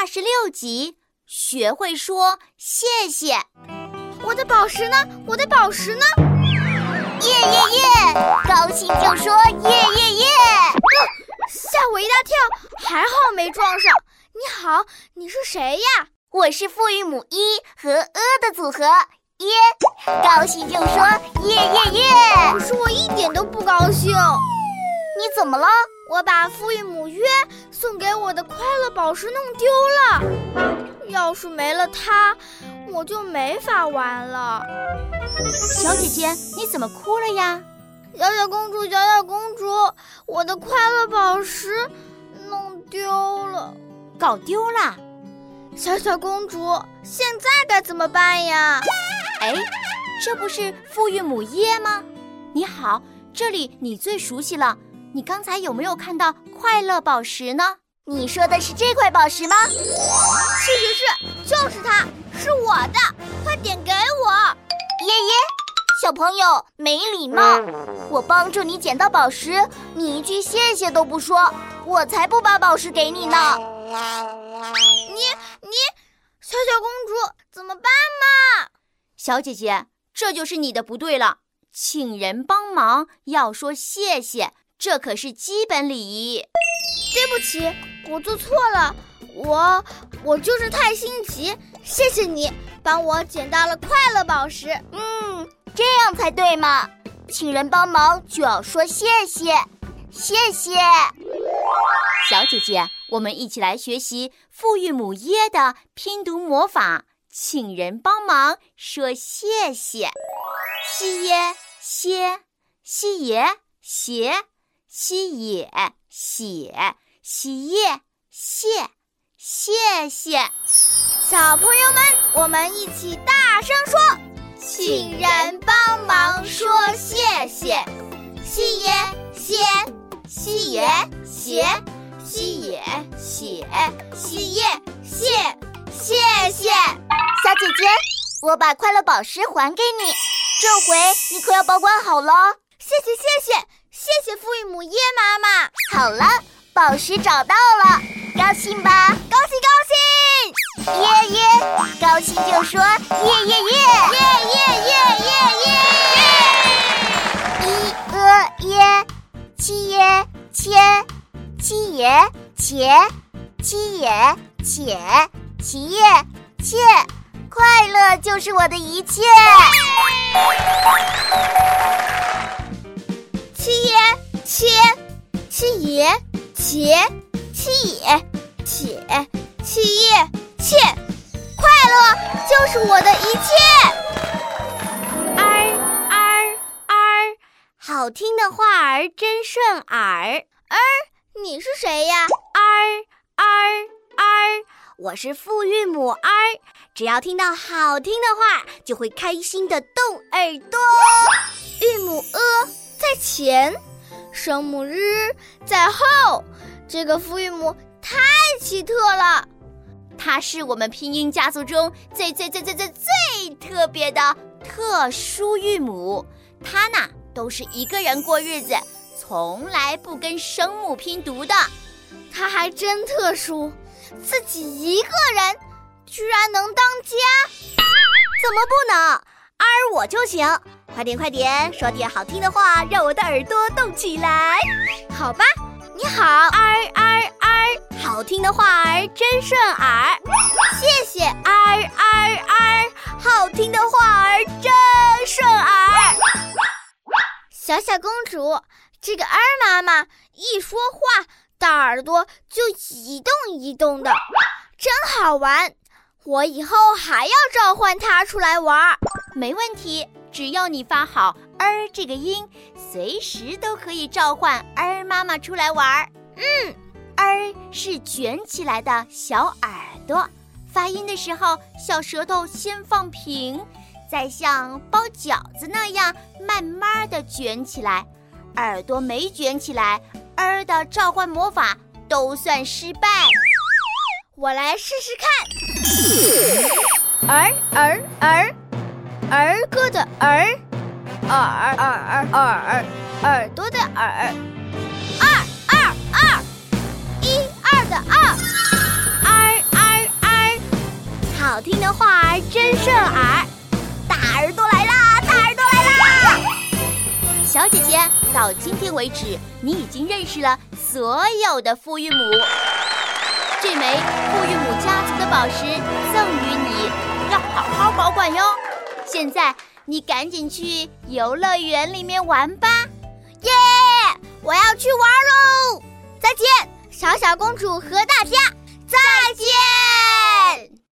二十六集，学会说谢谢。我的宝石呢？我的宝石呢？耶耶耶！高兴就说耶耶耶！吓我一大跳，还好没撞上。你好，你是谁呀？我是复韵母一和呃的组合。耶！高兴就说耶耶耶！可是我一点都不高兴。你怎么了？我把父韵母约送给我的快乐宝石弄丢了。要是没了它，我就没法玩了。小姐姐，你怎么哭了呀？小小公主，小小公主，我的快乐宝石弄丢了，搞丢了。小小公主，现在该怎么办呀？哎，这不是父韵母耶吗？你好，这里你最熟悉了。你刚才有没有看到快乐宝石呢？你说的是这块宝石吗？是是是，就是它，是我的，快点给我！耶耶，小朋友没礼貌！我帮助你捡到宝石，你一句谢谢都不说，我才不把宝石给你呢！你你，小小公主怎么办嘛？小姐姐，这就是你的不对了。请人帮忙要说谢谢，这可是基本礼仪。对不起，我做错了，我我就是太心急。谢谢你帮我捡到了快乐宝石。嗯，这样才对嘛。请人帮忙就要说谢谢，谢谢。小姐姐，我们一起来学习复韵母耶的拼读魔法。请人帮忙说谢谢，西耶歇，西耶斜，西也写，西耶谢，谢谢。小朋友们，我们一起大声说：请人帮忙说谢谢，西耶歇，西耶斜，西也写，西耶谢，谢谢。小姐姐，我把快乐宝石还给你，这回你可要保管好了。谢谢谢谢谢谢复韵母耶妈妈。好了，宝石找到了，高兴吧？高兴高兴！耶耶，高兴就说耶耶耶耶耶耶耶耶！一呃耶，七耶切，七耶切，七耶且，七耶切。快乐就是我的一切。七爷切，七爷切，七爷且，七爷切，快乐就是我的一切。儿儿儿，好听的话儿真顺耳。儿，你是谁呀？儿儿儿，我是复韵母儿。只要听到好听的话，就会开心的动耳朵。韵母 a 在前，声母 r 在后，这个复韵母太奇特了。它是我们拼音家族中最最最最最最特别的特殊韵母。它呢，都是一个人过日子，从来不跟声母拼读的。它还真特殊，自己一个人。居然能当家？怎么不能？儿我就行。快点快点，说点好听的话，让我的耳朵动起来。好吧，你好，儿儿儿，好听的话儿真顺耳。谢谢，儿儿儿，好听的话儿真顺耳。小小公主，这个儿妈妈一说话，大耳朵就一动一动的，真好玩。我以后还要召唤它出来玩儿，没问题。只要你发好“儿”这个音，随时都可以召唤儿妈妈出来玩儿。嗯，儿是卷起来的小耳朵，发音的时候，小舌头先放平，再像包饺子那样慢慢的卷起来。耳朵没卷起来，儿的召唤魔法都算失败。我来试试看，儿儿儿，儿儿歌的儿，耳耳耳耳朵的耳，二二二，一二的二，儿儿的话儿真顺耳。大耳朵来啦！大耳朵来啦！小姐姐，到今天为止，你已经认识了所有的富裕母。这枚富裕母家族的宝石赠予你，要好好保管哟。现在你赶紧去游乐园里面玩吧！耶！我要去玩喽！再见，小小公主和大家再见。